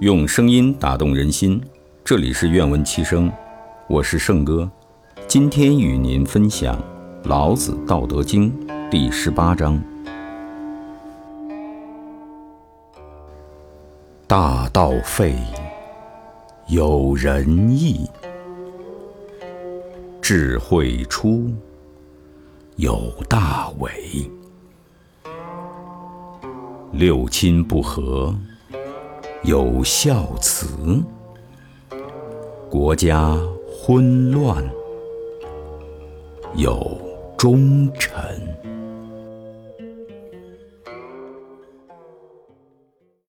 用声音打动人心，这里是愿闻其声，我是圣哥。今天与您分享《老子·道德经》第十八章：大道废，有仁义；智慧出，有大伪。六亲不和，有孝慈；国家昏乱，有忠臣。